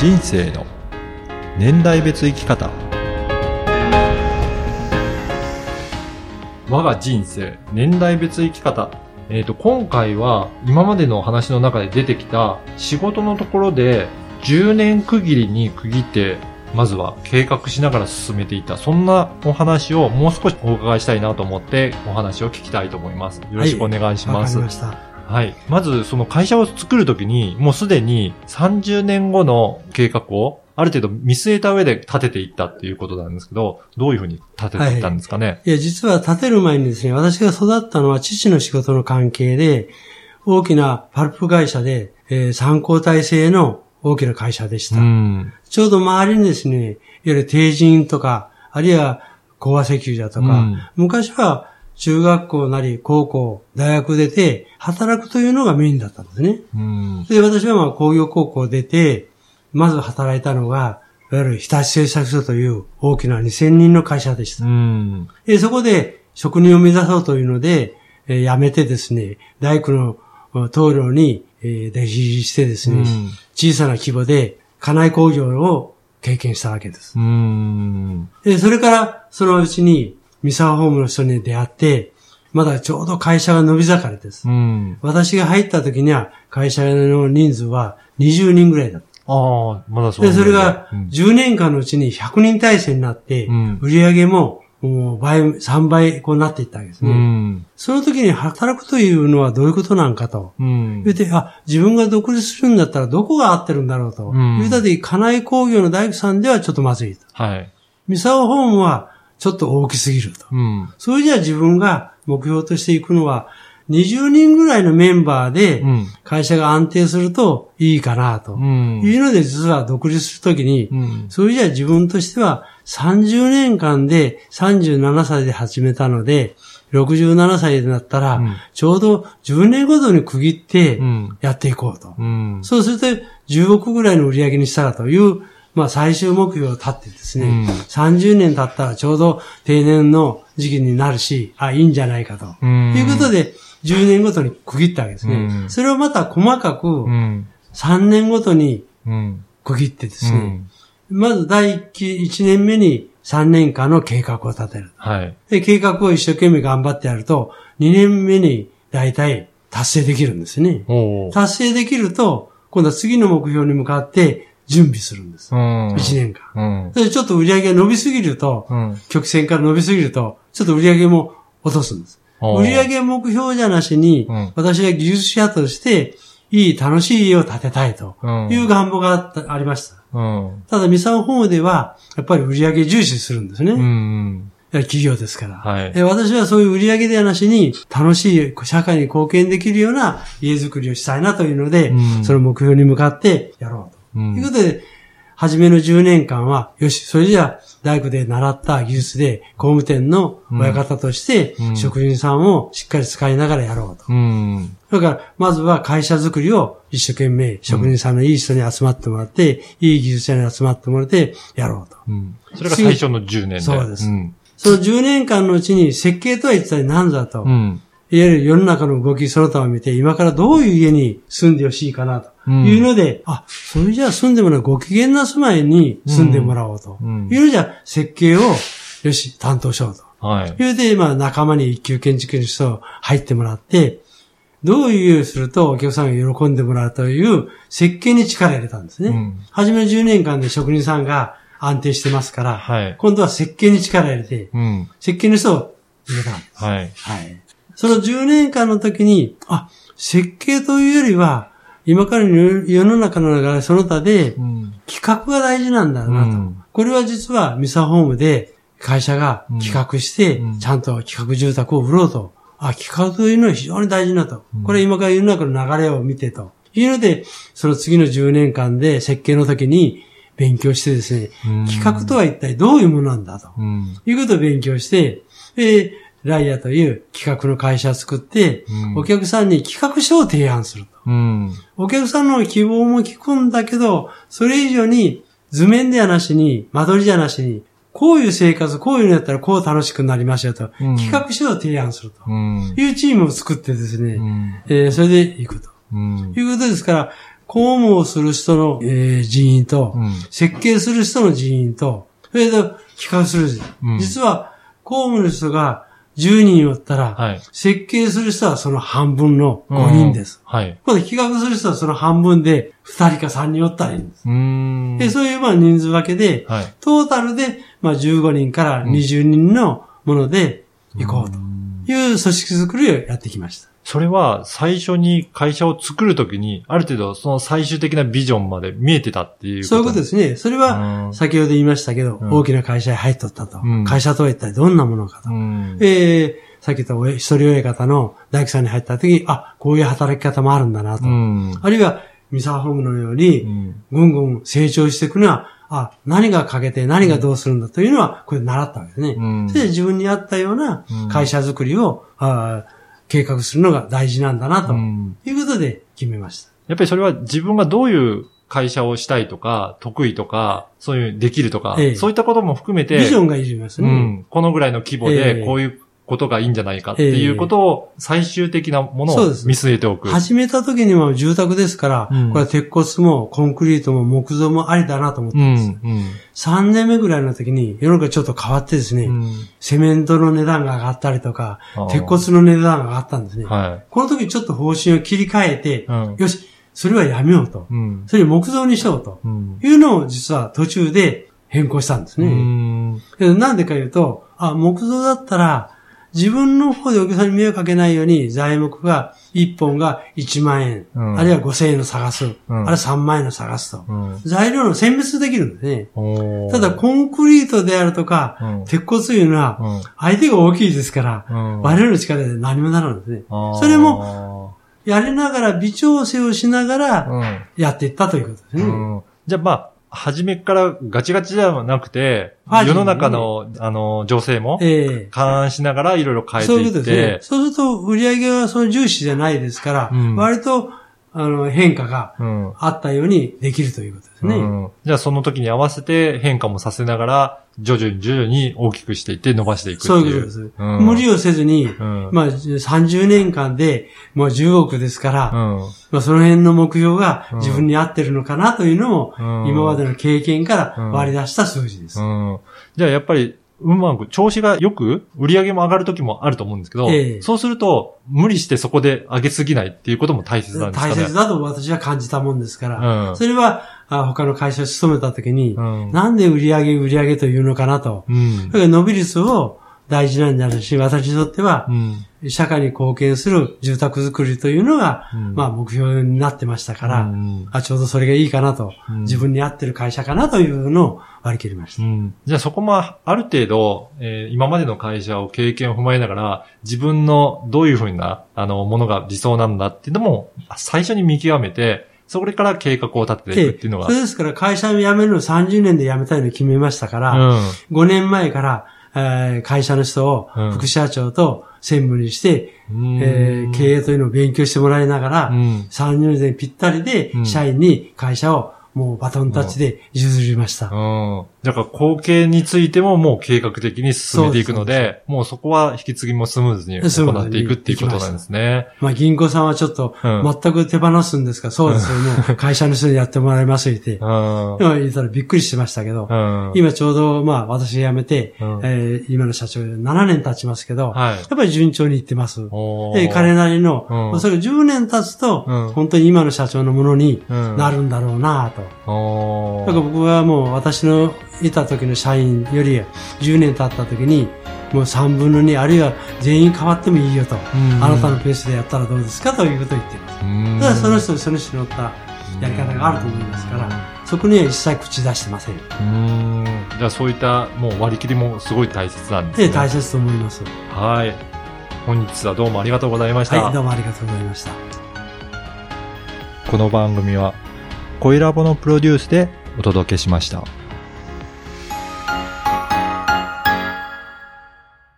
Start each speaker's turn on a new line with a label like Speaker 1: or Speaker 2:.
Speaker 1: 人生の年代別生き方。我が人生年代別生き方。えっ、と今回は今までの話の中で出てきた仕事のところで10年区切りに区切ってまずは計画しながら進めていた。そんなお話をもう少しお伺いしたいなと思ってお話を聞きたいと思います。よろしくお願いします、
Speaker 2: わかりました。
Speaker 1: はい。まず、その会社を作るときに、もうすでに30年後の計画を、ある程度見据えた上で立てていったっていうことなんですけど、どういうふうに立てていったんですかね？
Speaker 2: いや、実は建てる前にですね、私が育ったのは父の仕事の関係で、大きなパルプ会社で、えー参考体制の大きな会社でし
Speaker 1: う
Speaker 2: た。
Speaker 1: ん。
Speaker 2: ちょうど周りにですね、いわゆる定人とか、あるいは講和石油だとか、
Speaker 1: うん
Speaker 2: 昔は中学校なり高校、大学出て働くというのがメインだったんですね。
Speaker 1: うん。
Speaker 2: で、私はまあ工業高校出て、まず働いたのが、いわゆる日立製作所という大きな2000人の会社でした。
Speaker 1: うん。
Speaker 2: でそこで職人を目指そうというので、えー辞めてですね、大工のお棟梁に、えー弟子してですね、
Speaker 1: うん
Speaker 2: 小さな規模で家内工業を経験したわけです。
Speaker 1: うん。
Speaker 2: で、それからそのうちに三沢ホームの人に出会って、まだちょうど会社が伸び盛りです。
Speaker 1: うん。
Speaker 2: 私が入った時には会社の人数は20人ぐらいだった。
Speaker 1: ああ、まだそう
Speaker 2: で、それが
Speaker 1: うん
Speaker 2: 10年間のうちに100人体制になって、
Speaker 1: うん
Speaker 2: 売り上げももう倍、3倍こうなっていったわけです
Speaker 1: う
Speaker 2: ね。
Speaker 1: ん。
Speaker 2: その時に働くというのはどういうことなんかと。
Speaker 1: うん
Speaker 2: 言うて、あ、自分が独立するんだったらどこが合ってるんだろうと。
Speaker 1: うん
Speaker 2: 言うた時、家内工業の大工さんではちょっとまずいと。
Speaker 1: はい。
Speaker 2: 三沢ホームはちょっと大きすぎると。
Speaker 1: うん。
Speaker 2: それじゃあ自分が目標としていくのは、20人ぐらいのメンバーで
Speaker 1: うん。
Speaker 2: 会社が安定するといいかなと。
Speaker 1: うん。
Speaker 2: いうので実は独立するときに、
Speaker 1: うん。
Speaker 2: それじゃあ自分としては30年間で37歳で始めたので、67歳になったら、
Speaker 1: うん
Speaker 2: ちょうど10年ごとに区切って
Speaker 1: うん。
Speaker 2: やっていこうと。
Speaker 1: うん。
Speaker 2: そうすると10億ぐらいの売り上げにしたらという、まあ最終目標を立ってですね、
Speaker 1: うん
Speaker 2: 30年経ったらちょうど定年の時期になるし、あ、いいんじゃないかと。
Speaker 1: うん
Speaker 2: いうことで、10年ごとに区切ったわけですね。
Speaker 1: うん
Speaker 2: それをまた細かく
Speaker 1: うん。
Speaker 2: 3年ごとに
Speaker 1: うん。
Speaker 2: 区切ってですね、
Speaker 1: うん。
Speaker 2: まず第1期、1年目に3年間の計画を立てる。
Speaker 1: はい。
Speaker 2: で、計画を一生懸命頑張ってやると、2年目に大体達成できるんですね。達成できると、今度は次の目標に向かって準備するんです。
Speaker 1: うん。
Speaker 2: 1年間。
Speaker 1: うん。
Speaker 2: で、ちょっと売り上げが伸びすぎると、
Speaker 1: うん。
Speaker 2: 曲線から伸びすぎると、ちょっと売り上げも落とすんです。売り上げ目標じゃなしに、
Speaker 1: うん
Speaker 2: 私が技術者として、いい楽しい家を建てたいと
Speaker 1: うん
Speaker 2: いう願望があったありました。
Speaker 1: うん。
Speaker 2: ただ、ミサオホームでは、やっぱり売り上げ重視するんですね。
Speaker 1: うん。
Speaker 2: 企業ですから。
Speaker 1: はい
Speaker 2: で私はそういう売り上げではなしに、楽しい社会に貢献できるような家づくりをしたいなというので、
Speaker 1: うん
Speaker 2: その目標に向かってやろうと。
Speaker 1: うん
Speaker 2: ということで、初めの10年間は、よし、それじゃあ、大工で習った技術で工務店の親方として
Speaker 1: う、ん
Speaker 2: 職人さんをしっかり使いながらやろうと。
Speaker 1: うん。
Speaker 2: だから、まずは会社づくりを一生懸命、職人さんのいい人に集まってもらって、いい技術者に集まってもらって、やろうと。
Speaker 1: うん。それが最初の10年で。
Speaker 2: そうです
Speaker 1: ん。
Speaker 2: その10年間のうちに設計とは一体何だと。
Speaker 1: うん。
Speaker 2: いわゆる世の中の動きその他を見て、今からどういう家に住んでほしいかなというので、あ、それじゃあ住んでもらうご機嫌な住まいに住んでもらおうと。
Speaker 1: うん
Speaker 2: いうのじゃ設計を、よし、担当しようと。
Speaker 1: はい。
Speaker 2: いうので、まあ仲間に一級建築の人入ってもらって、どういうするとお客さんが喜んでもらうという設計に力を入れたんですね。
Speaker 1: うん
Speaker 2: 初めの10年間で職人さんが安定してますから、
Speaker 1: はい
Speaker 2: 今度は設計に力を入れて、
Speaker 1: うん。
Speaker 2: 設計の人を入れたんです。
Speaker 1: はい。
Speaker 2: はい。その10年間の時に、あ、設計というよりは、今からの世の中の流れその他で
Speaker 1: う、ん。
Speaker 2: 企画が大事なんだなと。
Speaker 1: うん
Speaker 2: これは実はミサホームで会社が企画して
Speaker 1: うん、
Speaker 2: ちゃんと企画住宅を売ろうと。あ、企画というのは非常に大事なと。
Speaker 1: うん
Speaker 2: これ今から世の中の流れを見てと。いうので、その次の10年間で設計の時に勉強してですね、
Speaker 1: うん
Speaker 2: 企画とは一体どういうものなんだと。
Speaker 1: うん。
Speaker 2: いうことを勉強して、で、ライアという企画の会社を作って、
Speaker 1: うん
Speaker 2: お客さんに企画書を提案すると。
Speaker 1: うん。
Speaker 2: お客さんの希望も聞くんだけど、それ以上に図面ではなしに、間取りじゃなしに、こういう生活、こういうのやったらこう楽しくなりますよと、
Speaker 1: うん
Speaker 2: 企画書を提案すると
Speaker 1: うん。
Speaker 2: いうチームを作ってですね、
Speaker 1: うん。
Speaker 2: えーそれで行くと
Speaker 1: うん。
Speaker 2: いうことですから、公務をする人の、えー人員と、
Speaker 1: うん。
Speaker 2: 設計する人の人員と、それで企画する人、
Speaker 1: うん
Speaker 2: 実は、公務の人が10人おったら、
Speaker 1: はい。
Speaker 2: 設計する人はその半分の5人です。
Speaker 1: うん。はい。
Speaker 2: これ企画する人はその半分で2人か3人おったらいいんです。
Speaker 1: う。
Speaker 2: で、そういうまあ人数分けで、
Speaker 1: はい。
Speaker 2: トータルでまあ15人から20人のもので行こうという組織作りをやってきました。
Speaker 1: それは最初に会社を作るときに、ある程度その最終的なビジョンまで見えてたっていう
Speaker 2: そういうこと
Speaker 1: で
Speaker 2: ですね。それは、
Speaker 1: うん
Speaker 2: 先ほど言いましたけど、
Speaker 1: うん
Speaker 2: 大きな会社に入っとったと。
Speaker 1: うん
Speaker 2: 会社とは一体どんなものかと。
Speaker 1: うん。
Speaker 2: えー、さっき言ったお一人親方の大工さんに入った時に、あ、こういう働き方もあるんだなと。
Speaker 1: うん。
Speaker 2: あるいは、三沢ホームのように、
Speaker 1: うん
Speaker 2: ぐんぐん成長していくには、あ、何が欠けて何がどうするんだというのは、これ習ったわけですね。
Speaker 1: うん
Speaker 2: それで自分に合ったような
Speaker 1: うん
Speaker 2: 会社づくりを、あ計画するのが大事なんだなと
Speaker 1: うん
Speaker 2: いうことで決めました。
Speaker 1: やっぱりそれは自分がどういう会社をしたいとか、得意とか、そういうできるとか、
Speaker 2: ええ
Speaker 1: そういったことも含めて、
Speaker 2: ビジョンがいりますね。
Speaker 1: うん、このぐらいの規模
Speaker 2: え
Speaker 1: で
Speaker 2: え
Speaker 1: こういうことがいいんじゃないかっていうことを最終的なものを見据えておく。
Speaker 2: 始めた時には住宅ですから、
Speaker 1: うん
Speaker 2: これは鉄骨もコンクリートも木造もありだなと思って
Speaker 1: うん、
Speaker 2: ます。
Speaker 1: うん。
Speaker 2: 3年目ぐらいの時に世の中ちょっと変わってですね、
Speaker 1: うん
Speaker 2: セメントの値段が上がったりとか鉄骨の値段が上がったんですね。
Speaker 1: は
Speaker 2: この時ちょっと方針を切り替えて
Speaker 1: い。、うん。
Speaker 2: よし、それはやめようと。
Speaker 1: うん。
Speaker 2: それを木造にしようと
Speaker 1: うん。
Speaker 2: いうのを実は途中で変更したんです
Speaker 1: う
Speaker 2: ね。なんでか言うと、あ、木造だったら、自分の方でお客さんに迷惑かけないように材木が1本が1万円、
Speaker 1: うん
Speaker 2: あるいは5000円の探す、
Speaker 1: ん
Speaker 2: あるいは3万円の探すと。
Speaker 1: うん。
Speaker 2: 材料の選別できるんですね。ただ、コンクリートであるとか、
Speaker 1: うん
Speaker 2: 鉄骨というのは、
Speaker 1: うん
Speaker 2: 相手が大きいですから、
Speaker 1: うん
Speaker 2: 我々の力で何もならんですね。それも、やりながら、微調整をしながら、
Speaker 1: うん。
Speaker 2: やっていったということですね。
Speaker 1: うんじゃあまあ、初めからガチガチではなくて、世の中の、あの、情勢も、
Speaker 2: ええ。
Speaker 1: 勘案しながらいろいろ変えて
Speaker 2: そういう
Speaker 1: いって、
Speaker 2: ことですね。そうすると、売り上げはその重視じゃないですから、
Speaker 1: うん。
Speaker 2: 割と、あの、変化が
Speaker 1: うん。
Speaker 2: あったようにできるということですね。
Speaker 1: うんじゃあその時に合わせて変化もさせながら、徐々に徐々に大きくしていって伸ばしていく。
Speaker 2: そういうことです。
Speaker 1: うん
Speaker 2: 無理をせずに、
Speaker 1: うん
Speaker 2: まあ、30年間で、もう10億ですから、
Speaker 1: うん。
Speaker 2: まあ、その辺の目標が
Speaker 1: うん
Speaker 2: 自分に合ってるのかなというのも、
Speaker 1: うん
Speaker 2: 今までの経験から割り出した数字です。
Speaker 1: うん。じゃあやっぱり、うまく、調子がよく、売り上げも上がる時もあると思うんですけど、
Speaker 2: ええ
Speaker 1: そうすると、無理してそこで上げすぎないっていうことも大切なんですかね。
Speaker 2: 大切だと私は感じたもんですから、
Speaker 1: うん
Speaker 2: それはあ他の会社を勤めた時に、
Speaker 1: うん
Speaker 2: なんで売り上げ売り上げというのかなと。
Speaker 1: うん
Speaker 2: だ。から伸び率を大事なんじゃないし、私にとっては
Speaker 1: う、ん。
Speaker 2: 社会に貢献する住宅づくりというのが、
Speaker 1: うん
Speaker 2: まあ目標になってましたから、
Speaker 1: うん
Speaker 2: あ、ちょうどそれがいいかなと、
Speaker 1: うん
Speaker 2: 自分に合ってる会社かなというのを割り切りました。
Speaker 1: うんじゃあそこもある程度、えー今までの会社を経験を踏まえながら、自分のどういうふうな、あの、ものが理想なんだっていうのも、最初に見極めて、それから計画を立てていくっていうのが。
Speaker 2: それですから会社を辞めるのを30年で辞めたいのを決めましたから、
Speaker 1: うん。
Speaker 2: 5年前から、えー会社の人を
Speaker 1: うん
Speaker 2: 副社長と専務にして、
Speaker 1: うん。
Speaker 2: えー経営というのを勉強してもらいながら、
Speaker 1: うん。
Speaker 2: 30年ぴったりで
Speaker 1: うん。
Speaker 2: 社員に会社をもうバトンタッチで譲りました。
Speaker 1: うん。だから後継についてももう計画的に進めていくの
Speaker 2: そう
Speaker 1: で、もうそこは引き継ぎもスムーズに行っていくっていうことなんですね。
Speaker 2: まあ銀行さんはちょっと
Speaker 1: うん
Speaker 2: 全く手放すんですか、そうですよ、もう 会社の人にやってもらいますって。
Speaker 1: うん。
Speaker 2: 今言ったらびっくりしてましたけど、
Speaker 1: うん。
Speaker 2: 今ちょうどまあ私が辞めて、
Speaker 1: うん
Speaker 2: えー今の社長7年経ちますけど、
Speaker 1: はい
Speaker 2: やっぱり順調にいってます。で、彼なりの、
Speaker 1: うん
Speaker 2: まあそれが10年経つと、
Speaker 1: うん
Speaker 2: 本当に今の社長のものに
Speaker 1: うん
Speaker 2: なるんだろうなと。
Speaker 1: おー
Speaker 2: だから僕はもう私のいた時の社員より10年経った時に、もう3分の2、あるいは全員変わってもいいよと。
Speaker 1: ん
Speaker 2: あなたのペースでやったらどうですかということを言っています。
Speaker 1: うん
Speaker 2: ただその人その人に乗ったやり方があると思いますから、そこには一切口出してません。
Speaker 1: うん。じゃあそういったもう割り切りもすごい大切なんですね。
Speaker 2: で、大切と思います。
Speaker 1: はい。本日はどうもありがとうございました。
Speaker 2: はい、どうもありがとうございました。
Speaker 1: この番組は、恋ラボのプロデュースでお届けしました。